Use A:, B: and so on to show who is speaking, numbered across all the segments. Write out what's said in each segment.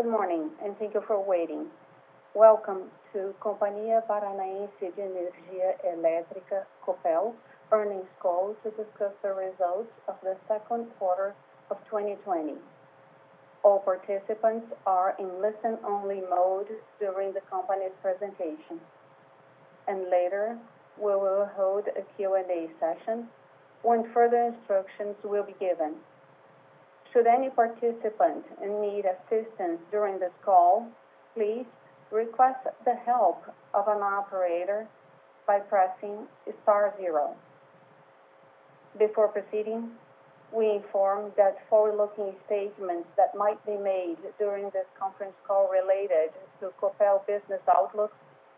A: Good morning, and thank you for waiting. Welcome to Companhia Paranaense de Energia Elétrica, Copel earnings call to discuss the results of the second quarter of 2020. All participants are in listen-only mode during the company's presentation. And later, we will hold a Q&A session when further instructions will be given. Should any participant need assistance during this call, please request the help of an operator by pressing star zero. Before proceeding, we inform that forward-looking statements that might be made during this conference call related to Copel business outlook,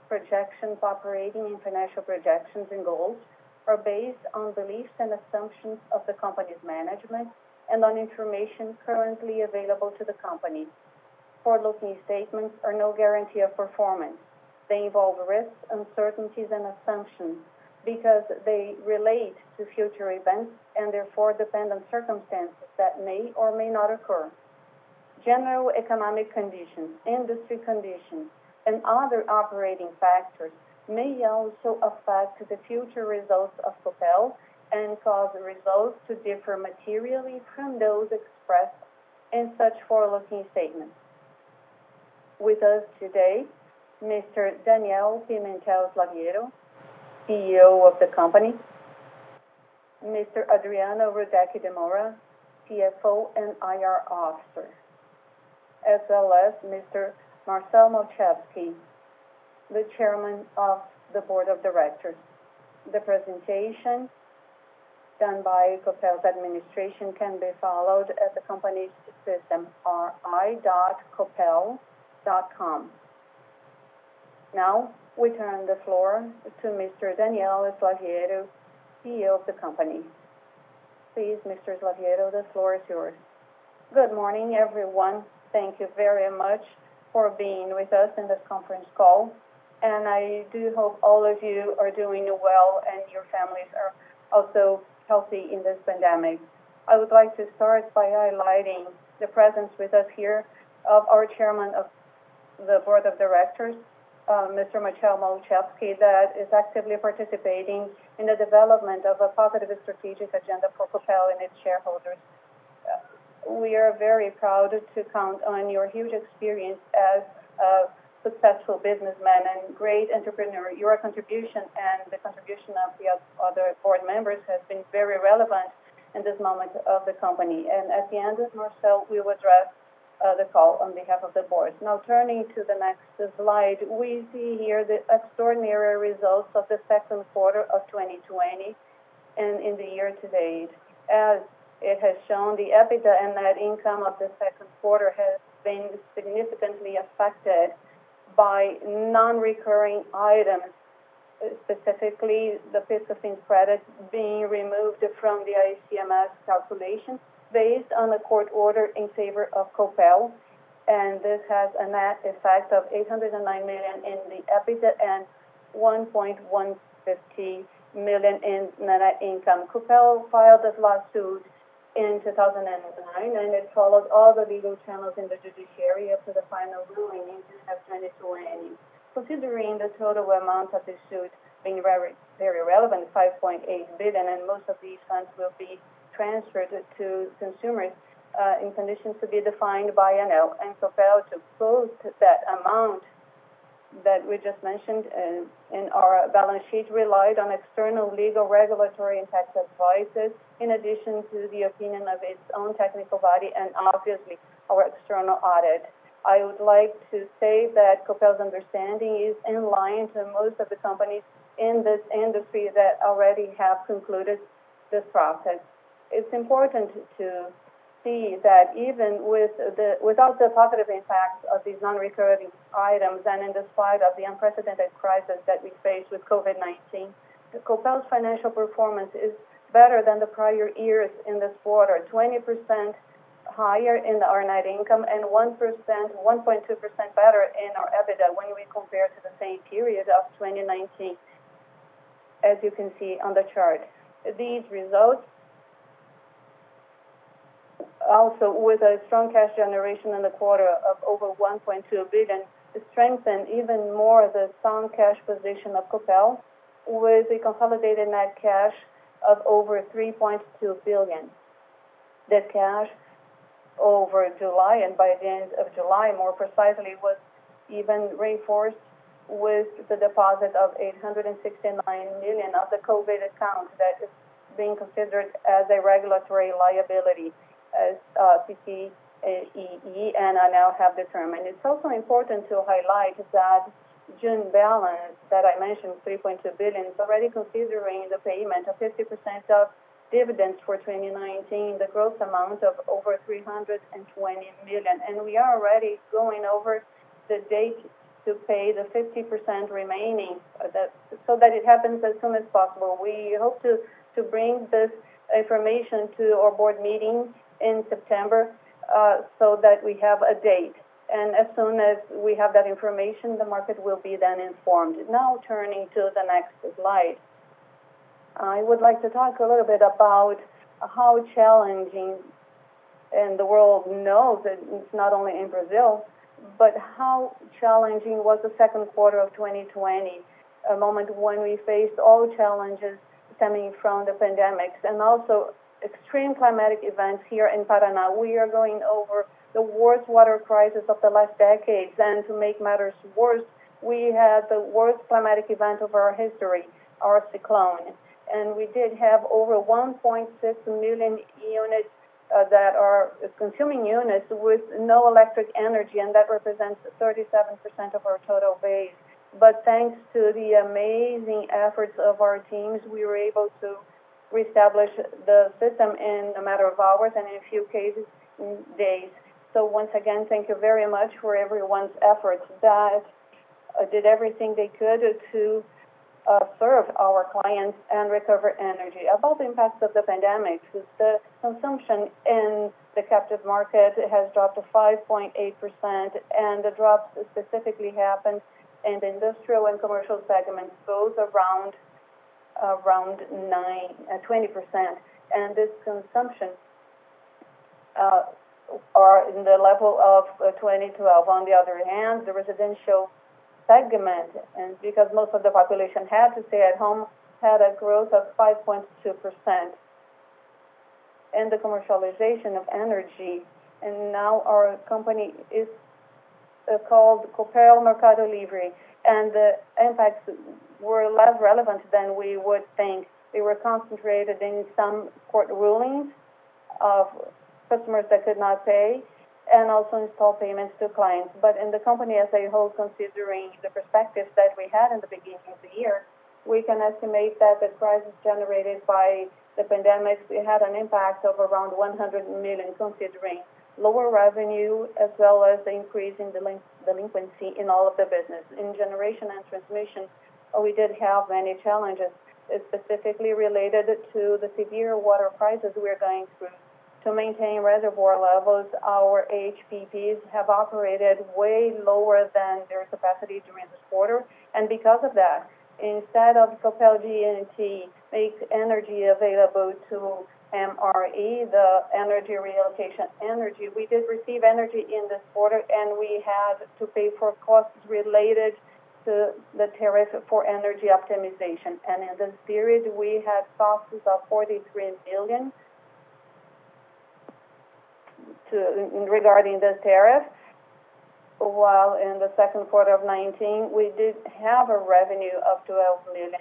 A: projections, operating and financial projections and goals are based on beliefs and assumptions of the company's management and on information currently available to the company. Forward-looking statements are no guarantee of performance. They involve risks, uncertainties, and assumptions because they relate to future events and therefore depend on circumstances that may or may not occur. General economic conditions, industry conditions, and other operating factors may also affect the future results of Copel and cause results to differ materially from those expressed in such forward-looking statements. With us today, Mr. Daniel Pimentel Slaviero, CEO of the company, Mr. Adriano Rudek de Moura, CFO and IR Officer, as well as Mr. Marcel Malczewski, the Chairman of the Board of Directors. The presentation done by Copel's administration can be followed at the company's system, ri.copel.com. Now, we turn the floor to Mr. Daniel Slaviero, CEO of the company. Please, Mr. Slaviero, the floor is yours.
B: Good morning, everyone. Thank you very much for being with us in this conference call. And I do hope all of you are doing well and your families are also healthy in this pandemic. I would like to start by highlighting the presence with us here of our Chairman of the Board of Directors, uh, Mr. Marcel Malczewski, that is actively participating in the development of a positive strategic agenda for Copel and its shareholders. Uh, we are very proud to count on your huge experience as a successful businessman and great entrepreneur. Your contribution and the contribution of the other board members has been very relevant in this moment of the company. And at the end, Marcel we will address uh, the call on behalf of the board. Now, turning to the next slide, we see here the extraordinary results of the second quarter of 2020 and in the year to date. As it has shown, the EBITDA and net income of the second quarter has been significantly affected by non-recurring items, specifically the PIS/COFINS credit being removed from the ICMS calculation based on a court order in favor of Copel. And this has a net effect of 809 million in the EBITDA and 1.150 million in net income. Copel filed this lawsuit in 2009, and it followed all the legal channels in the judiciary up to the final ruling in June of 2020. Considering the total amount of the suit being very very relevant, 5.8 billion, and most of these funds will be transferred to consumers uh, in conditions to be defined by ANEEL. Copel to post that amount that we just mentioned uh, in our balance sheet relied on external legal, regulatory, and tax advices, in addition to the opinion of its own technical body and obviously our external audit. I would like to say that Copel's understanding is in line to most of the companies in this industry that already have concluded this process. It's important to see that even with the, without the positive impact of these non-recurring items and in despite of the unprecedented crisis that we face with COVID-19, Copel's financial performance is better than the prior years in this quarter, 20% higher in our net income and 1%, 1.2% better in our EBITDA when we compare to the same period of 2019, as you can see on the chart. These results also with a strong cash generation in the quarter of over 1.2 billion, strengthened even more the sound cash position of Copel with a consolidated net cash of over 3.2 billion. This cash over July, and by the end of July, more precisely, was even reinforced with the deposit of 869 million of the COVID account that is being considered as a regulatory liability as uh, CCEE and ANEEL have determined. It's also important to highlight that June balance that I mentioned, 3.2 billion, is already considering the payment of 50% of dividends for 2019, the gross amount of over 320 million. And We are already going over the date to pay the 50% remaining, uh, so that it happens as soon as possible. We hope to, to bring this information to our board meeting in September, uh, so that we have a date. And as soon as we have that information, the market will be then informed. Now turning to the next slide. I would like to talk a little bit about how challenging, and the world knows that it's not only in Brazil, but how challenging was the second quarter of 2020, a moment when we faced all challenges stemming from the pandemic and also extreme climatic events here in Paraná. We are going over the worst water crisis of the last decades. And to make matters worse, we had the worst climatic event of our history, our cyclone. And we did have over 1.6 million units uh, that are consuming units with no electric energy, and that represents 37% of our total base. But thanks to the amazing efforts of our teams, we were able to reestablish the system in a matter of hours, and in a few cases, in days. So once again, thank you very much for everyone's efforts that uh, did everything they could to uh, serve our clients and recover energy. About the impacts of the pandemic, the consumption in the captive market has dropped to 5.8%, and the drop specifically happened in the industrial and commercial segments, both around 20%. Uh, and this consumption uh, are in the level of uh, 2012. On the other hand, the residential segment, and because most of the population had to stay at home, had a growth of 5.2%. And the commercialization of energy, and now our company is called Copel Mercado Livre, and the impacts were less relevant than we would think. They were concentrated in some court rulings of customers that could not pay, and also install payments to clients. But in the company as a whole, considering the perspectives that we had in the beginning of the year, we can estimate that the crisis generated by the pandemic had an impact of around 100 million, considering lower revenue as well as the increase in delinquency in all of the business. In generation and transmission, uh, we did have many challenges, specifically related to the severe water crisis we are going through. To maintain reservoir levels, our HPPs have operated way lower than their capacity during this quarter. And because of that, instead of Copel G&T make energy available to MRE, the energy reallocation energy, we did receive energy in this quarter, and we had to pay for costs related to the tariff for energy optimization. And in this period, we had costs of 43 million regarding the tariff, while in the second quarter of 2019, we did have a revenue of 12 million.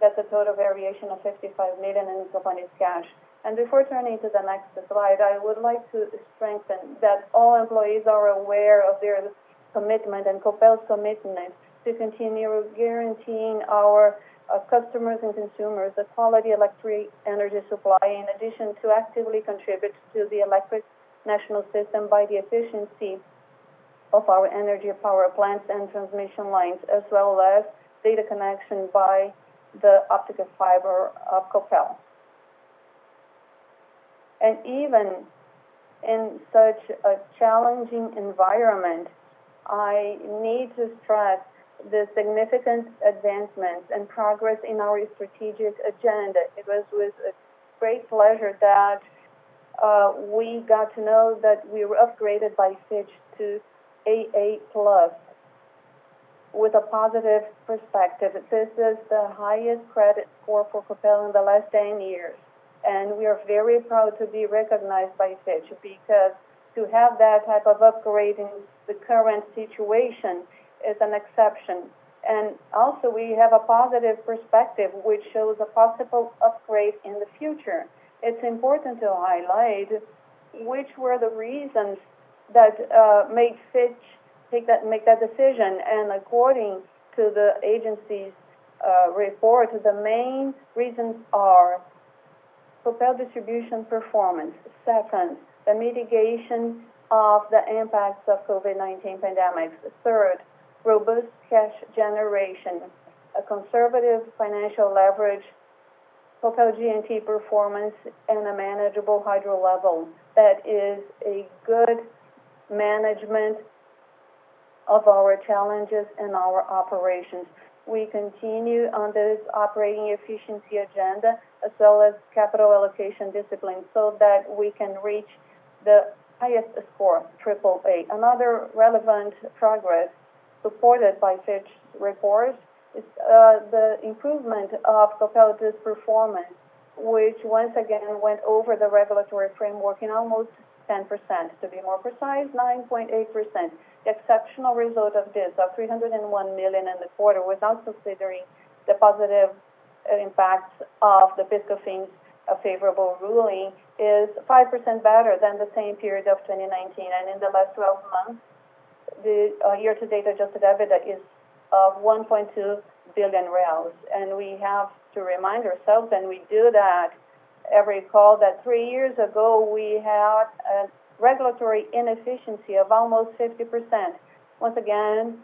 B: That's a total variation of 55 million in the company's cash. And before turning to the next slide, I would like to strengthen that all employees are aware of their commitment and Copel's commitment to continue guaranteeing our uh, customers and consumers a quality electric energy supply, in addition to actively contribute to the electric national system by the efficiency of our energy power plants and transmission lines, as well as data connection by the optical fiber of Copel. And even in such a challenging environment, I need to stress the significant advancements and progress in our strategic agenda. It was with great pleasure that uh, we got to know that we were upgraded by Fitch to AA+, with a positive perspective. This is the highest credit score for Copel in the last 10 years. And we are very proud to be recognized by Fitch because to have that type of upgrade in the current situation is an exception. And also we have a positive perspective which shows a possible upgrade in the future. It's important to highlight which were the reasons that uh, made Fitch take that, make that decision. And according to the agency's uh, report, the main reasons are Copel distribution performance. Second, the mitigation of the impacts of COVID-19 pandemic. Third, robust cash generation, a conservative financial leverage, Copel G&T performance, and a manageable hydro level. That is a good management of our challenges and our operations. We continue on this operating efficiency agenda as well as capital allocation discipline so that we can reach the highest score, triple A. Another relevant progress supported by Fitch reports is uh, the improvement of Copel's performance, which once again went over the regulatory framework in almost 10%. To be more precise, 9.8%. The exceptional result of this, of 301 million in the quarter, without considering the positive impacts of the PIS/COFINS favorable ruling, is 5% better than the same period of 2019. And in the last 12 months, the uh, year-to-date adjusted EBITDA is of 1.2 billion reals. And we have to remind ourselves, and we do that every call, that three years ago we had a regulatory inefficiency of almost 50%. Once again,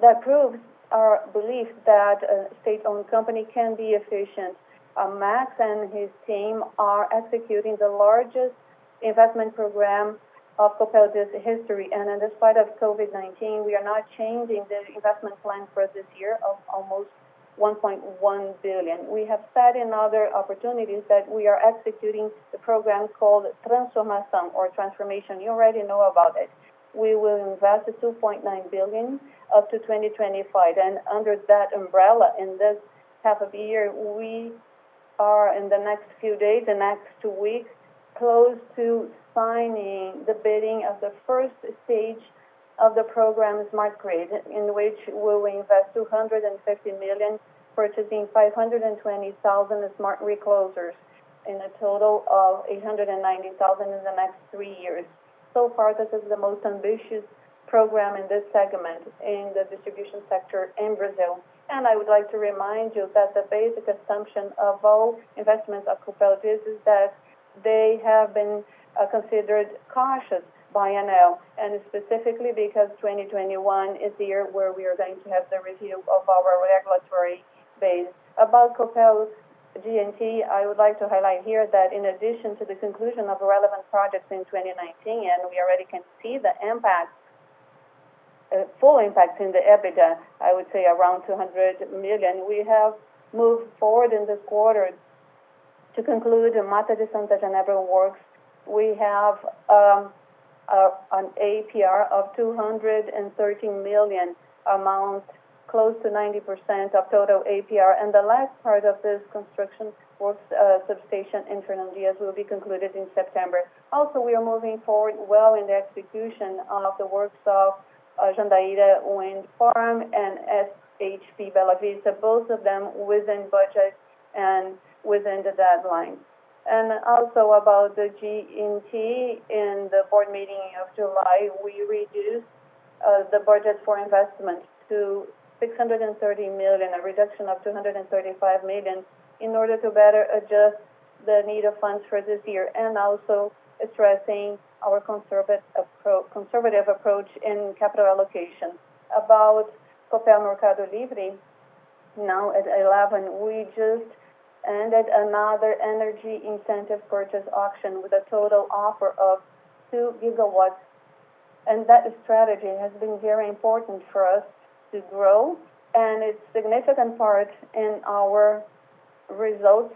B: that proves our belief that a state-owned company can be efficient. Uh, Max and his team are executing the largest investment program of Copel's history, and in spite of COVID-19, we are not changing the investment plan for this year of almost 1.1 billion. We have said in other opportunities that we are executing the program called Transformação or Transformation. You already know about it. We will invest 2.9 billion up to 2025, and under that umbrella, in this half of the year, we are in the next few days, the next two weeks, close to signing the bidding of the first stage of the program Smart Grid, in which we will invest 250 million, purchasing 520,000 smart reclosers in a total of 890,000 in the next three years. So far, this is the most ambitious program in this segment in the distribution sector in Brazil. And I would like to remind you that the basic assumption of all investments of Copel is that they have been uh, considered cautious by and specifically because 2021 is the year where we are going to have the review of our regulatory base. About Copel G&T, I would like to highlight here that in addition to the conclusion of relevant projects in 2019, and we already can see the impact, uh, full impact in the EBITDA, I would say around 200 million, we have moved forward in this quarter to conclude the Mata de Santa Genebra works. We have um, an APR of 213 million amount close to 90% of total APR. And the last part of this construction works uh, substation in Fernão Dias will be concluded in September. Also, we are moving forward well in the execution of the works of uh, Jandaíra Wind Farm and SHP Bela Vista, both of them within budget and within the deadline. And also about the G&T, in the board meeting of July, we reduced uh, the budget for investment to 630 million, a reduction of 235 million, in order to better adjust the need of funds for this year, and also stressing our conservative approach in capital allocation. About Copel Mercado Livre, now at 11, we just ended another energy incentive purchase auction with a total offer of 2 gigawatts. And that strategy has been very important for us to grow, and it's significant part in our results,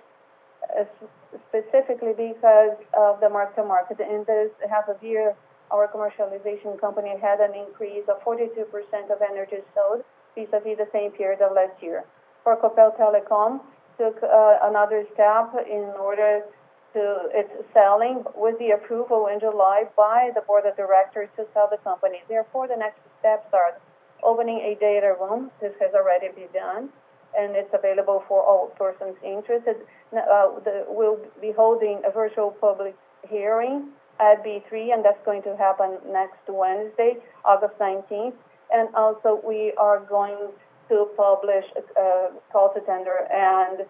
B: specifically because of the mark-to-market. In this half of year, our commercialization company had an increase of 42% of energy sold vis-à-vis the same period of last year. For Copel Telecom, took uh, another step in order to its selling with the approval in July by the board of directors to sell the company. Therefore, the next steps are opening a data room. This has already been done, and it's available for all persons interested. Uh, we'll be holding a virtual public hearing at B3, and that's going to happen next Wednesday, August 19th. And Also, we are going to publish a call to tender, and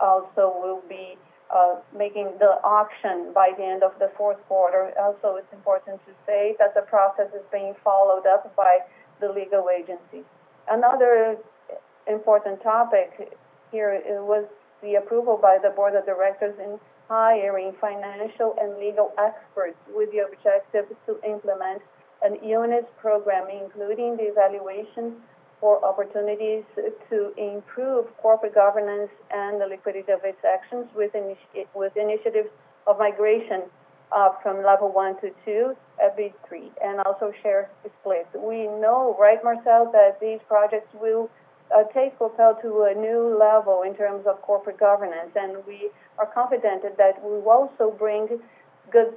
B: also we'll be uh, making the auction by the end of the fourth quarter. Also, it's important to say that the process is being followed up by the legal agency. Another important topic here was the approval by the board of directors in hiring financial and legal experts with the objective to implement an units program, including the evaluation for opportunities to improve corporate governance and the liquidity of its actions with initiatives of migration uh, from level 1 to 2 uh, at B3, and also share split. We know, right, Marcel, that these projects will uh, take Copel to a new level in terms of corporate governance, and we are confident that we will also bring good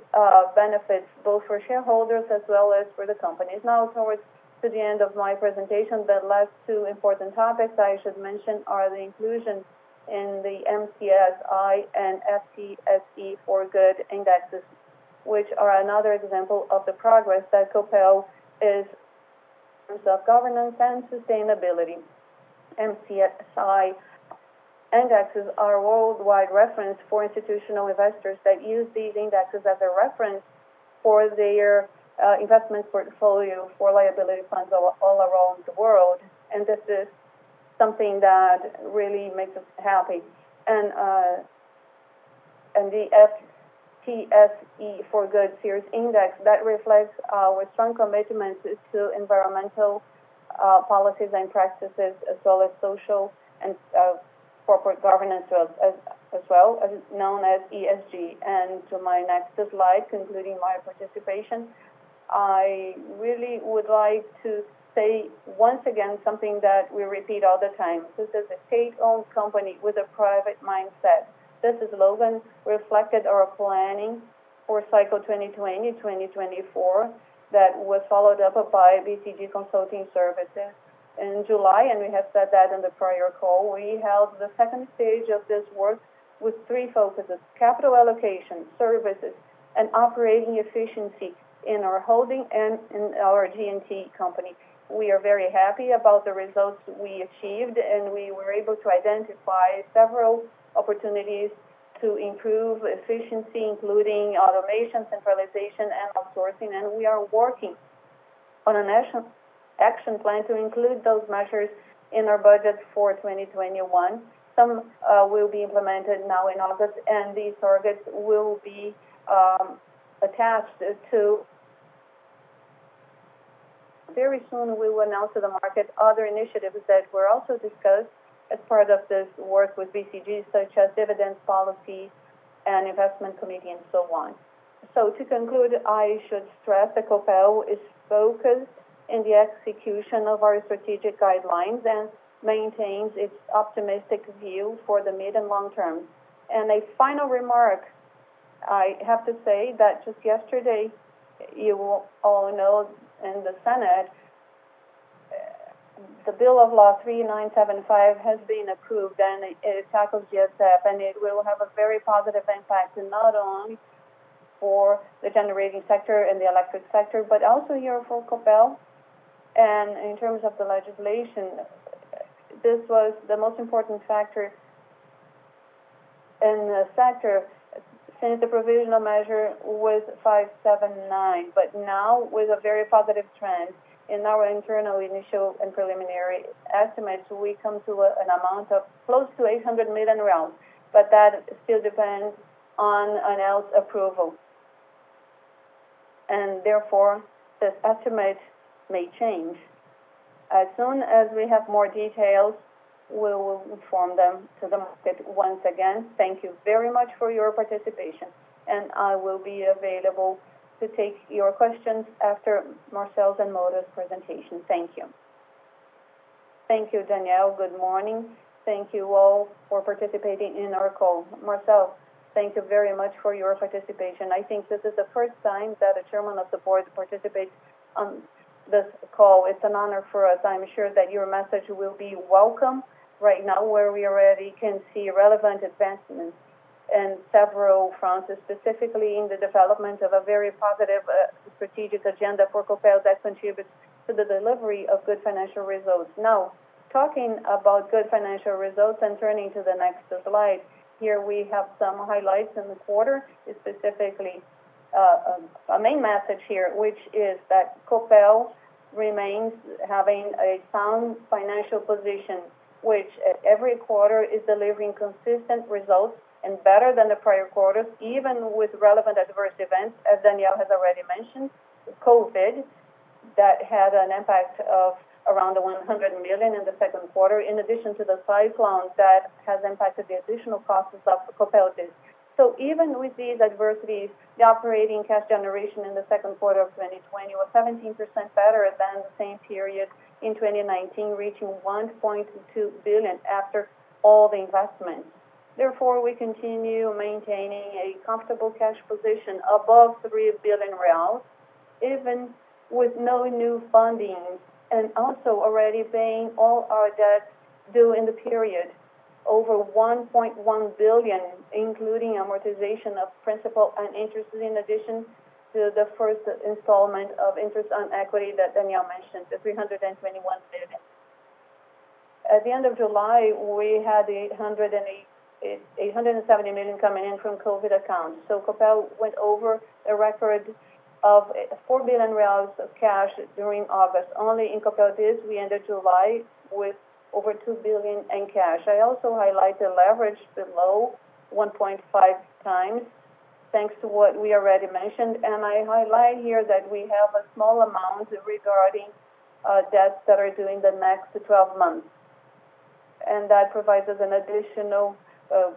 B: benefits both for shareholders as well as for the companies. Now towards to the end of my presentation, the last two important topics I should mention are the inclusion in the MSCI and FTSE4Good indexes, which are another example of the progress that Copel is in terms of governance and sustainability. MSCI indexes are worldwide reference for institutional investors that use these indexes as a reference for their Uh, investment portfolio for liability funds all around the world. And this is something that really makes us happy. And uh, and the FTSE4Good series index, that reflects our strong commitment to environmental uh, policies and practices, as well as social and corporate governance as well, known as ESG. And to my next slide, concluding my participation, I really would like to say once again something that we repeat all the time. This is a state-owned company with a private mindset. This slogan reflected our planning for cycle 2020-2024 that was followed up by BCG Consulting Services in July, and we have said that in the prior call. We held the second stage of this work with three focuses: capital allocation, services, and operating efficiency in our holding and in our G&T company. We are very happy about the results we achieved, and we were able to identify several opportunities to improve efficiency, including automation, centralization, and outsourcing. And we are working on a national action plan to include those measures in our budget for 2021. Some uh, will be implemented now in August, and these targets will be um, attached to. Very soon, we will announce to the market other initiatives that were also discussed as part of this work with BCG, such as dividends policy and investment committee, and so on. So to conclude, I should stress that Copel is focused in the execution of our strategic guidelines and maintains its optimistic view for the mid and long term. And a final remark, I have to say that just yesterday, you all know in the Senate, the Bill of Law 3975 has been approved, and it tackles GSF, and it will have a very positive impact, not only for the generating sector and the electric sector, but also here for Copel. And in terms of the legislation, this was the most important factor in the sector since the provisional measure was 579. but Now, with a very positive trend in our internal initial and preliminary estimates, we come to an amount of close to 800 million, but that still depends on ANEEL's approval. And therefore, this estimate may change. As soon as we have more details, we will inform them to the market once again. Thank you very much for your participation, and I will be available to take your questions after Marcel's and Moura's presentation. Thank you.
A: Thank you, Daniel. Good morning. Thank you all for participating in our call. Marcel, thank you very much for your participation. I think this is the first time that a chairman of the board participates on this call. It's an honor for us. I'm sure that your message will be welcome right now, where we already can see relevant advancements in several fronts, specifically in the development of a very positive uh, strategic agenda for Copel that contributes to the delivery of good financial results. Now, talking about good financial results and turning to the next slide, here we have some highlights in the quarter, specifically, uh, a main message here, which is that Copel remains having a sound financial position, which at every quarter is delivering consistent results and better than the prior quarters, even with relevant adverse events, as Daniel has already mentioned. COVID, that had an impact of around 100 million in the second quarter, in addition to the cyclone that has impacted the additional costs of Copel DIS. So even with these adversities, the operating cash generation in the second quarter of 2020 was 17% better than the same period in 2019, reaching 1.2 billion after all the investments. Therefore, we continue maintaining a comfortable cash position above 3 billion reais, even with no new funding, and also already paying all our debts due in the period, over 1.1 billion, including amortization of principal and interest, in addition to the first installment of interest on equity that Daniel mentioned, the 321 million. At the end of July, we had 870 million coming in from COVID accounts. So Copel went over a record of 4 billion reais of cash during August. Only in Copel DIS, we ended July with over 2 billion in cash. I also highlight the leverage below 1.5 times, thanks to what we already mentioned. And I highlight here that we have a small amount regarding uh, debts that are due in the next 12 months. And that provides us an additional uh,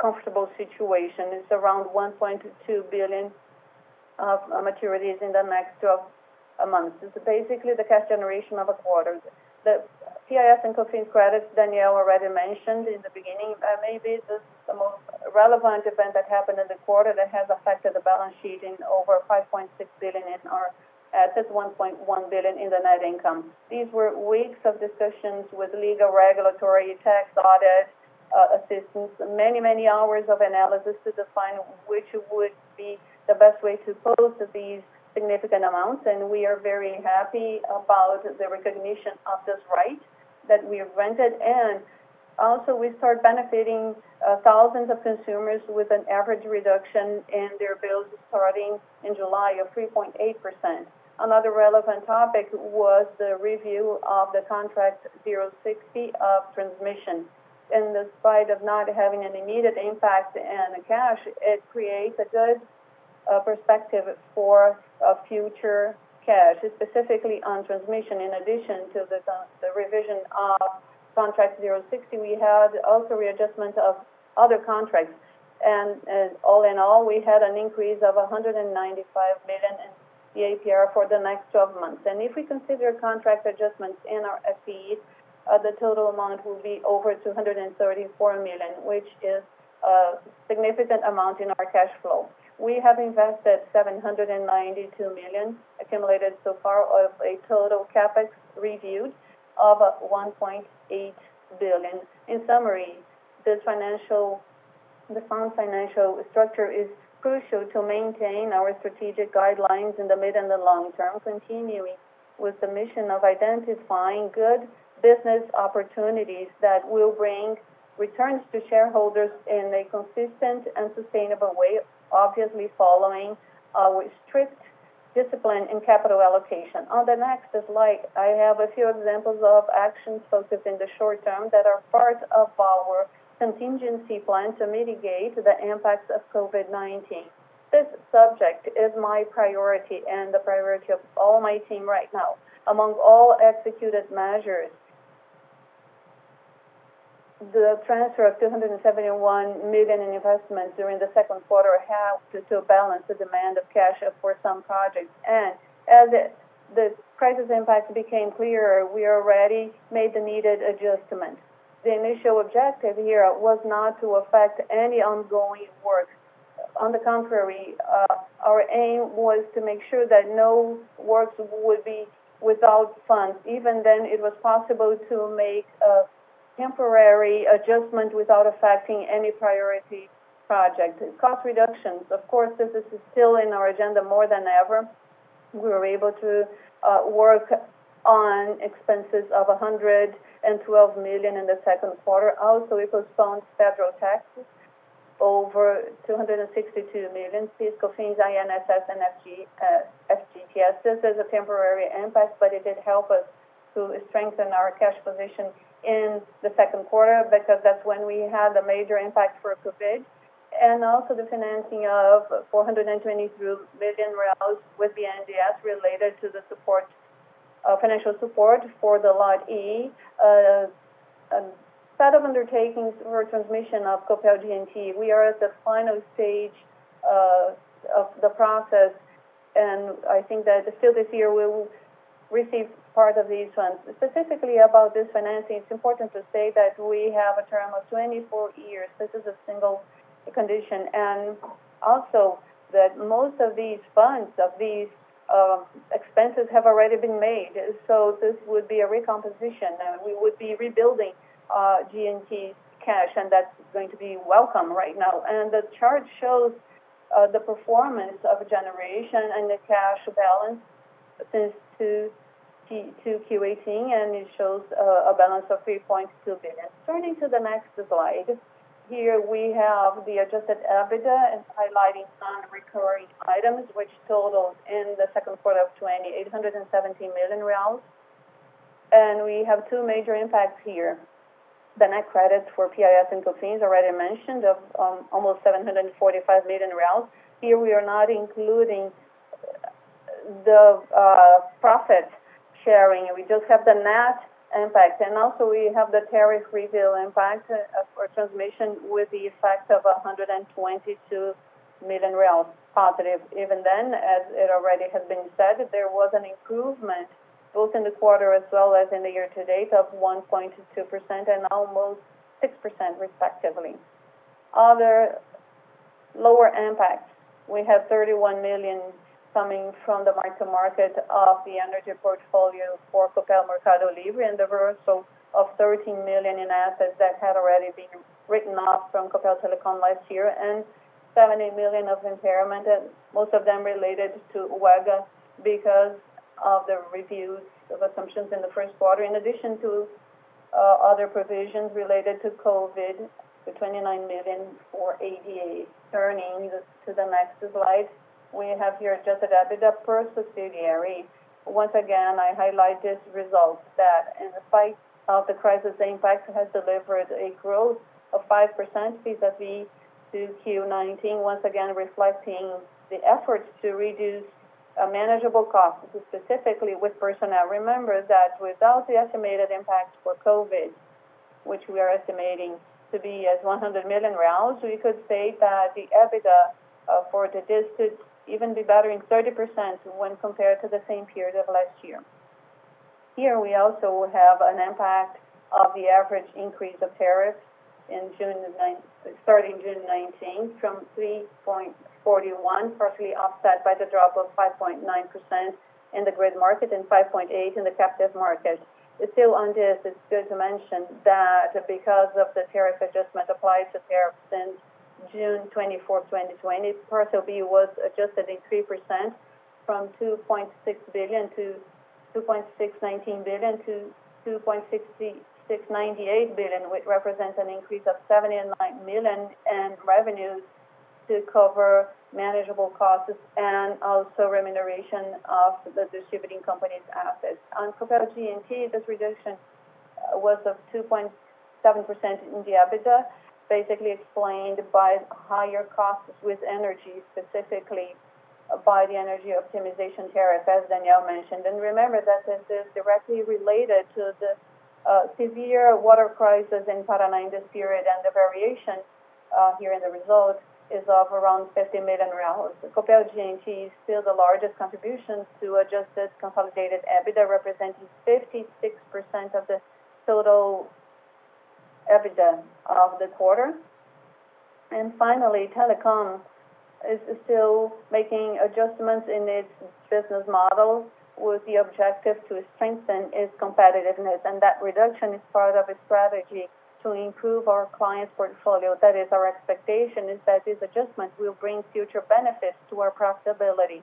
A: comfortable situation. It's around 1.2 billion of maturities in the next 12 months. It's basically the cash generation of a quarter. The PIS and COFINS credits, Daniel already mentioned in the beginning. Uh, maybe this is the most relevant event that happened in the quarter that has affected the balance sheet in over 5.6 billion in our assets, 1.1 billion in the net income. These were weeks of discussions with legal, regulatory, tax audit uh, assistance, many many hours of analysis to define which would be the best way to post these significant amounts. And we are very happy about the recognition of this right that we. And also, we start benefiting uh, thousands of consumers with an average reduction in their bills starting in July of 3.8%. Another relevant topic was the review of the Contract 060 of transmission. In spite of not having an immediate impact in cash, it creates a good perspective for future cash, specifically on transmission. In addition to the revision of Contract 060, we had also readjustment of other contracts. And all in all, we had an increase of 195 million in the APR for the next 12 months. And if we consider contract adjustments in our FPE, uh, the total amount will be over 234 million, which is a significant amount in our cash flow. We have invested 792 million accumulated so far of a total CapEx reviewed of 1.8 billion. In summary, this financial the sound financial structure is crucial to maintain our strategic guidelines in the mid and the long term, continuing with the mission of identifying good business opportunities that will bring returns to shareholders in a consistent and sustainable way, obviously following our strict discipline in capital allocation. On the next slide, I have a few examples of actions focused in the short term that are part of our contingency plan to mitigate the impacts of COVID-19. This subject is my priority and the priority of all my team right now. Among all executed measures,
B: the transfer of 271 million in investments during the second quarter helped to balance the demand of cash for some projects. And as the crisis impact became clearer, we already made the needed adjustments. The initial objective here was not to affect any ongoing work. On the contrary, uh, our aim was to make sure that no works would be without funds. Even then, it was possible to make a temporary adjustment without affecting any priority project. Cost reductions, of course, this is still in our agenda more than ever. We were able to uh, work on expenses of 112 million in the second quarter. Also, we postponed federal taxes over 262 million, PIS/COFINS, INSS, and FGTS. Uh, this is a temporary impact, but it did help us to strengthen our cash position in the second quarter because that's when we had a major impact for COVID. And also the financing of 423 million with BNDES related to the support, uh, financial support for the Lot E. A set of undertakings for transmission of Copel G&T. We are at the final stage uh, of the process, and I think that still this year we will receive part of these funds. Specifically about this financing, it's important to say that we have a term of 24 years. This is a single condition. And also that most of these funds, of these um, expenses have already been made. So this would be a recomposition, and we would be rebuilding uh, G&T's cash, and that's going to be welcome right now. And the chart shows uh, the performance of generation and the cash balance since 2Q18, and it shows uh, a balance of 3.2 billion. Turning to the next slide. Here we have the adjusted EBITDA and highlighting non-recurring items, which totaled in the second quarter of 2020, 817 million reais. We have two major impacts here. The net credits for PIS and COFINS already mentioned of um, almost 745 million reais. Here we are not including the uh, profit sharing. We just have the net impact. And also we have the tariff review impact uh, for transmission with the effect of 122 million reais positive. Even then, as it already has been said, there was an improvement both in the quarter as well as in the year to date of 1.2% and almost 6% respectively. Other lower impacts, we have 31 million coming from the mark-to-market of the energy portfolio for Copel Mercado Livre and the reversal of 13 million in assets that had already been written off from Copel Telecom last year, and 70 million of impairment, and most of them related to UEGA because of the reviews of assumptions in the first quarter, in addition to uh, other provisions related to COVID, the 29 million for ADA. Turning to the next slide. We have here adjusted EBITDA per subsidiary. Once again, I highlight this result that in spite of the crisis, impact has delivered a growth of 5% vis-a-vis 2Q19, once again reflecting the efforts to reduce uh, manageable costs, specifically with personnel. Remember that without the estimated impact for COVID, which we are estimating to be as 100 million we could say that the EBITDA uh, for the district even be bettering 30% when compared to the same period of last year. Here we also have an impact of the average increase of tariffs in June starting June 19 from 3.41, partially offset by the drop of 5.9% in the grid market and 5.8 in the captive market. Still on this, it's good to mention that because of the tariff adjustment applied to tariffs since June 24, 2020, Parcel B was adjusted in 3% from 2.6 billion to 2.619 billion to 2.698 billion, which represents an increase of 79 million in revenues to cover manageable costs and also remuneration of the distributing company's assets. On Copel G&T, this reduction was of 2.7% in the EBITDA, basically explained by higher costs with energy, specifically by the energy optimization tariff, as Daniel mentioned. And remember that this is directly related to the uh, severe water crisis in Paraná in this period, and the variation uh, here in the result is of around 50 million. Copel G&T is still the largest contribution to adjusted consolidated EBITDA, representing 56% of the total EBITDA of the quarter. And finally, Telecom is still making adjustments in its business model with the objective to strengthen its competitiveness, and that reduction is part of a strategy to improve our clients' portfolio. That is, our expectation is that this adjustment will bring future benefits to our profitability.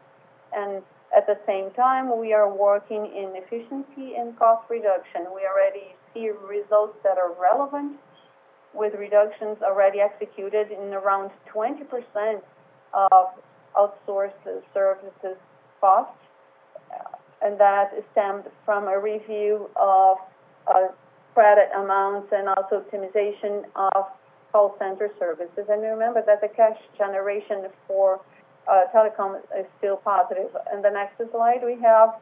B: And at the same time, we are working in efficiency and cost reduction. We already see results that are relevant, with reductions already executed in around 20% of outsourced services costs, and that stemmed from a review of uh, credit amounts and also optimization of call center services. And remember that the cash generation for uh, Telecom is still positive. In the next slide, we have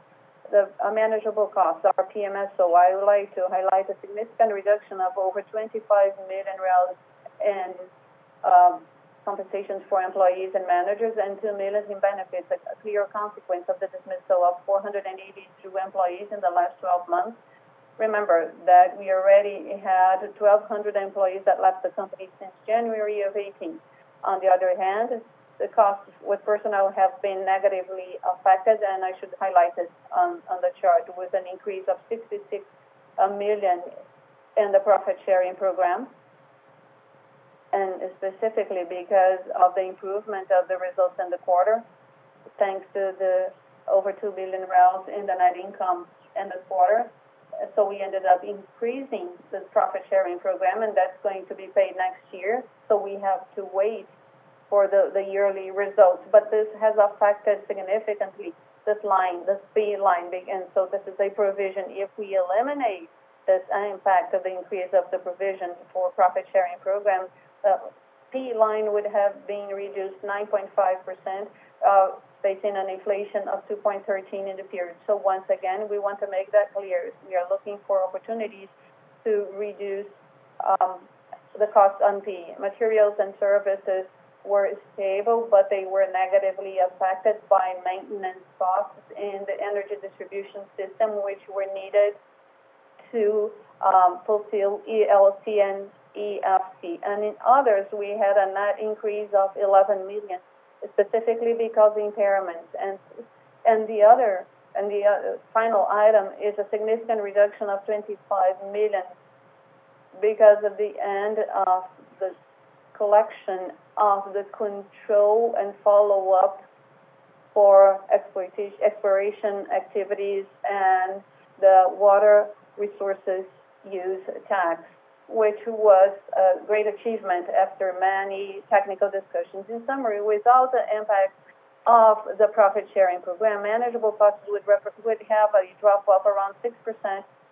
B: the manageable costs, our PMSO. I would like to highlight a significant reduction of over 25 million in um, compensations for employees and managers, and 2 million in benefits, a clear consequence of the dismissal of 482 employees in the last 12 months. Remember that we already had 1,200 employees that left the company since January of 2018. On the other hand, the costs with personnel have been negatively affected, and I should highlight this on the chart, with an increase of 66 uh, million in the profit-sharing program, and specifically because of the improvement of the results in the quarter, thanks to the over 2 billion in the net income in the quarter. So we ended up increasing the profit-sharing program, and that's going to be paid next year. So we have to wait for the yearly results. But this has affected significantly this line, this fee line, and so this is a provision. If we eliminate this impact of the increase of the provision for profit-sharing program, the fee line would have been reduced 9.5%, uh, facing an inflation of 2.13 in the period. So once again, we want to make that clear. We are looking for opportunities to reduce um, the cost on the materials and services were stable, but they were negatively affected by maintenance costs in the energy distribution system, which were needed to fulfill ELC and EFC. And in others, we had a net increase of 11 million, specifically because of impairments. And and the other and the uh, final item is a significant reduction of 25 million because of the end of the collection of the control and follow-up for exploration activities and the water resources use tax, which was a great achievement after many technical discussions. In summary, without the impact of the profit-sharing program, manageable costs would have a drop of around 6%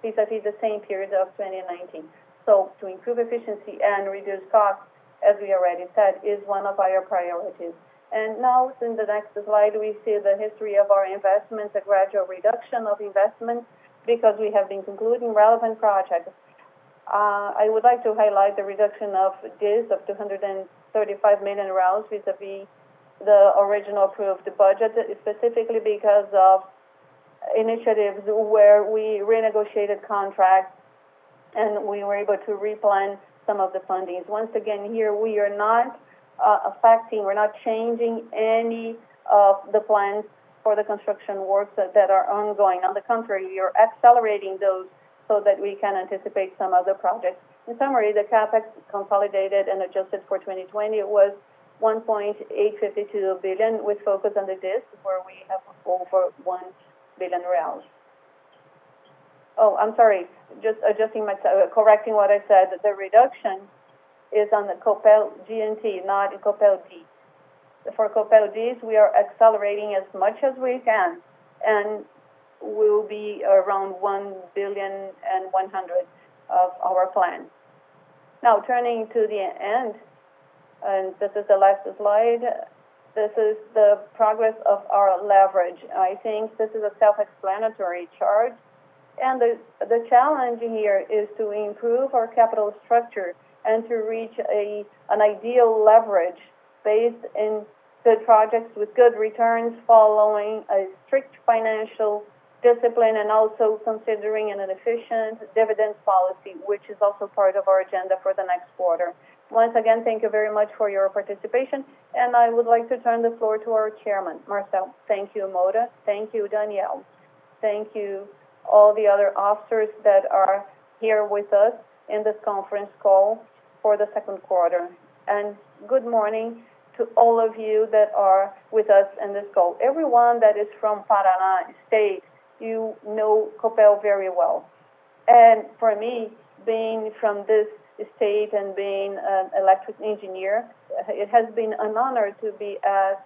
B: vis-à-vis the same period of 2019. So to improve efficiency and reduce costs, as we already said, is one of our priorities. And now, in the next slide, we see the history of our investments, a gradual reduction of investments, because we have been concluding relevant projects. Uh, I would like to highlight the reduction of this of 235 million vis-à-vis the original approved budget, specifically because of initiatives where we renegotiated contracts and we were able to replan some of the fundings. Once again, here, we are not uh, affecting, we're not changing any of the plans for the construction works that are ongoing. On the contrary, we are accelerating those so that we can anticipate some other projects. In summary, the CapEx consolidated and adjusted for 2020 was 1.852 billion, with focus on the DIS, where we have over 1 billion reais. Oh, I'm sorry. Just adjusting myself, uh, correcting what I said. The reduction is on the Copel G&T, not in Copel D. For Copel D, we are accelerating as much as we can, and we'll be around 1 billion and 100 of our plan. Now, turning to the end, and this is the last slide. This is the progress of our leverage. I think this is a self-explanatory chart, the, the challenge here is to improve our capital structure and to reach an ideal leverage based in good projects with good returns following a strict financial discipline and also considering an efficient dividend policy, which is also part of our agenda for the next quarter. Once again, thank you very much for your participation, and I would like to turn the floor to our chairman, Marcel.
C: Thank you, Moura. Thank you, Daniel. Thank you all the other officers that are here with us in this conference call for the second quarter. And good morning to all of you that are with us in this call. Everyone that is from Paraná State, you know Copel very well. And for me, being from this state and being an electric engineer, it has been an honor to be at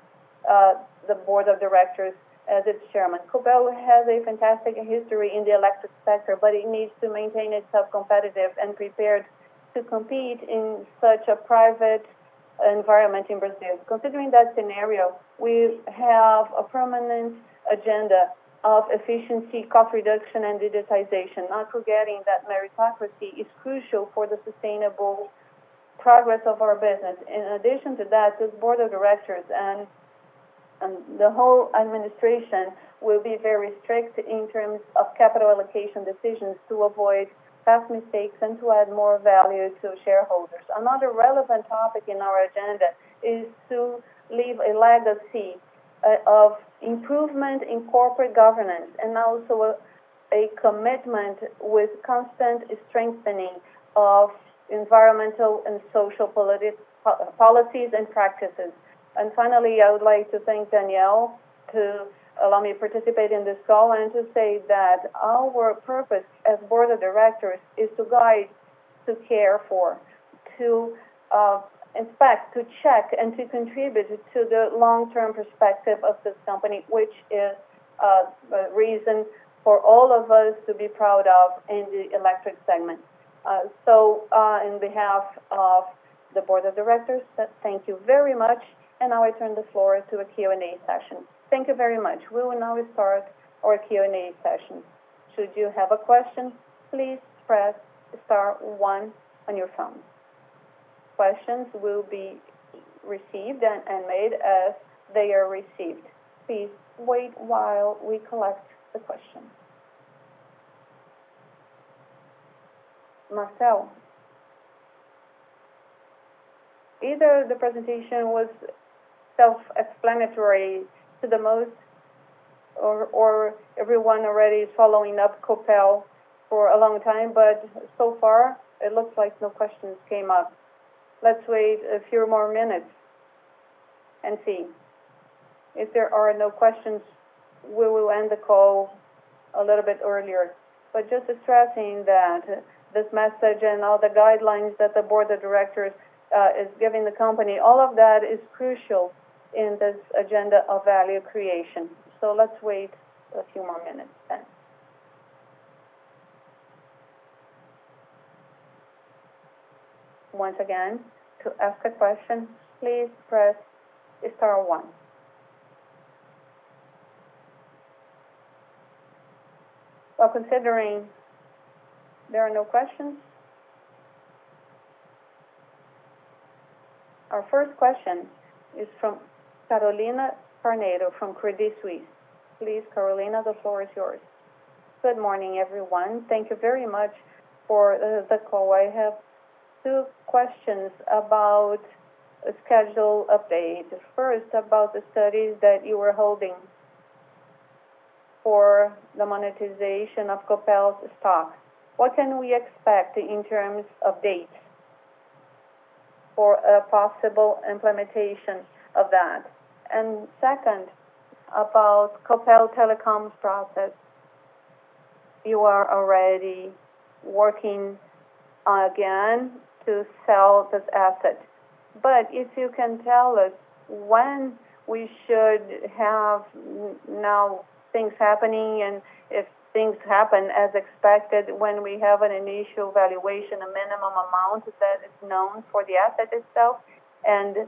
C: uh, the board of directors as its chairman. Copel has a fantastic history in the electric sector, but it needs to maintain itself competitive and prepared to compete in such a private environment in Brazil. Considering that scenario, we have a permanent agenda of efficiency, cost reduction, and digitization, not forgetting that meritocracy is crucial for the sustainable progress of our business. In addition to that, this board of directors and, and the whole administration will be very strict in terms of capital allocation decisions to avoid past mistakes and to add more value to shareholders. Another relevant topic in our agenda is to leave a legacy uh, of improvement in corporate governance and also a, commitment with constant strengthening of environmental and social politi- policies and practices. And finally, I would like to thank Daniel to allow me to participate in this call and to say that our purpose as board of directors is to guide, to care for, to uh, inspect, to check, and to contribute to the long-term perspective of this company, which is uh, a reason for all of us to be proud of in the electric segment. Uh, so, uh, in behalf of the board of directors, thank you very much, now I turn the floor to a Q&A session. Thank you very much. We will now start our Q&A session. Should you have a question, please press star one on your phone questions will be received and, and made as they are received. Please wait while we collect the questions. Marcel, either the presentation was self-explanatory to the most, or, everyone already is following up Copel for a long time, but so far it looks like no questions came up. Let's wait a few more minutes and see. If there are no questions, we will end the call a little bit earlier. But just stressing that this message and all the guidelines that the board of directors uh, is giving the company, all of that is crucial in this agenda of value creation. So let's wait a few more minutes then. Once again, to ask a question, please press star one. Well, considering there are no questions, our first question is from Carolina Carneiro from Credit Suisse. Please, Carolina, the floor is yours. Good morning, everyone. Thank you very much for uh, the call. I have two questions about a schedule update. First, about the studies that you were holding for the unitization of Copel's stock. What can we expect in terms of dates for a possible implementation of that? And second, about Copel Telecom's process. You are already working again to sell this asset. But if you can tell us when we should have now things happening and if things happen as expected when we have an initial valuation, a minimum amount that is known for the asset itself, and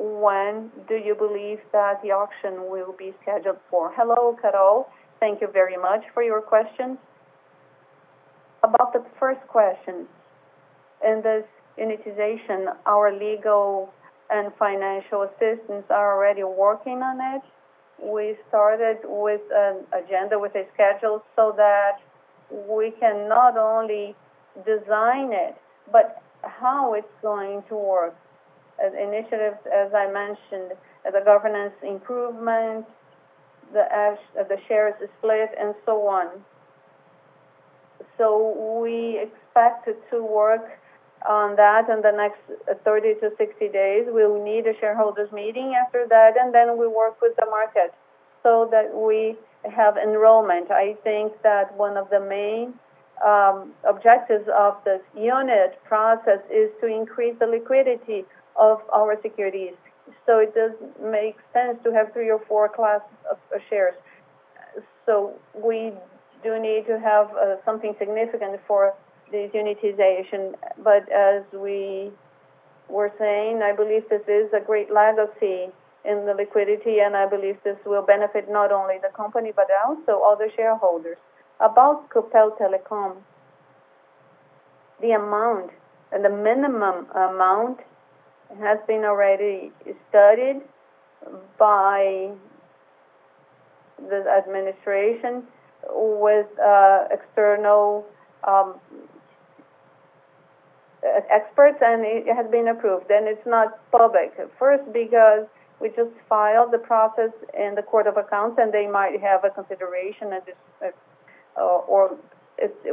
C: when do you believe that the auction will be scheduled for? Hello, Carol. Thank you very much for your questions. About the first question, in this unitization, our legal and financial assistants are already working on it. We started with an agenda, with a schedule, so that we can not only design it, but how it's going to work. Initiatives, as I mentioned, the governance improvement, the shares split, and so on. So we expect to work on that in the next 30 to 60 days. We'll need a shareholders meeting after that, and then we work with the market so that we have enrollment. I think that one of the main um, objectives of this unit process is to increase the liquidity of our securities. So it doesn't make sense to have three or four classes of shares. So we do need to have uh, something significant for this unitization. But as we were saying, I believe this is a great legacy in the liquidity, and I believe this will benefit not only the company, but also other shareholders. About Copel Telecom, the amount and the minimum amount has been already studied by the administration with external experts, and it has been approved. And it's not public. First, because we just filed the process in the Court of Accounts, and they might have a consideration. And uh, or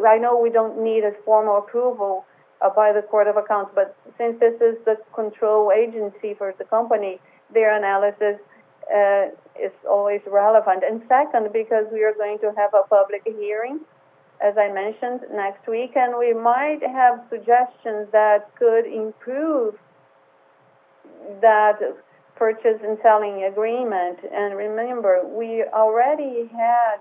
C: I know we don't need a formal approval Uh, by the Court of Accounts, but since this is the control agency for the company, their analysis uh, is always relevant. And Second, because we are going to have a public hearing, as I mentioned, next week, and we might have suggestions that could improve that purchase and selling agreement. And remember, we already had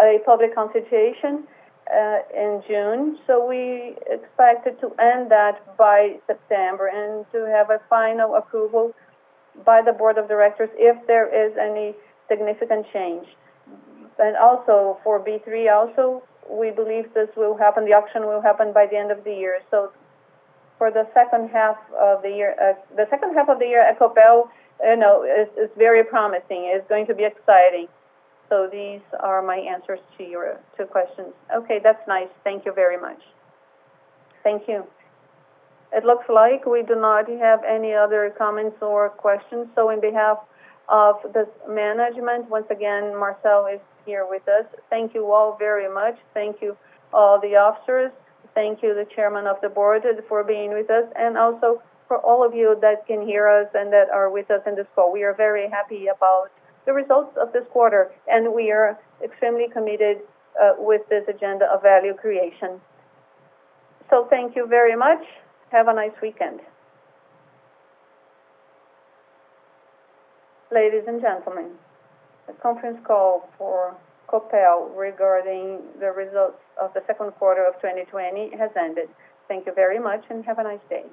C: a public consultation Uh, in June, so we expected to end that by September and to have a final approval by the board of directors if there is any significant change. And also for B3 also, we believe this will happen, the auction will happen by the end of the year. So for the second half of the year uh, the second half of the year, at Copel is is very promising. It's going to be exciting. So these are my answers to your two questions.
B: Okay, that's nice. Thank you very much.
C: Thank you. It looks like we do not have any other comments or questions. So on behalf of this management, once again, Marcel is here with us. Thank you all very much. Thank you all the officers. Thank you, the chairman of the board, for being with us, and also for all of you that can hear us and that are with us in this call. We are very happy about the results of this quarter, and we are extremely committed uh, with this agenda of value creation. So thank you very much. Have a nice weekend. Ladies and gentlemen, the conference call for Copel regarding the results of the second quarter of 2020 has ended. Thank you very much, and have a nice day.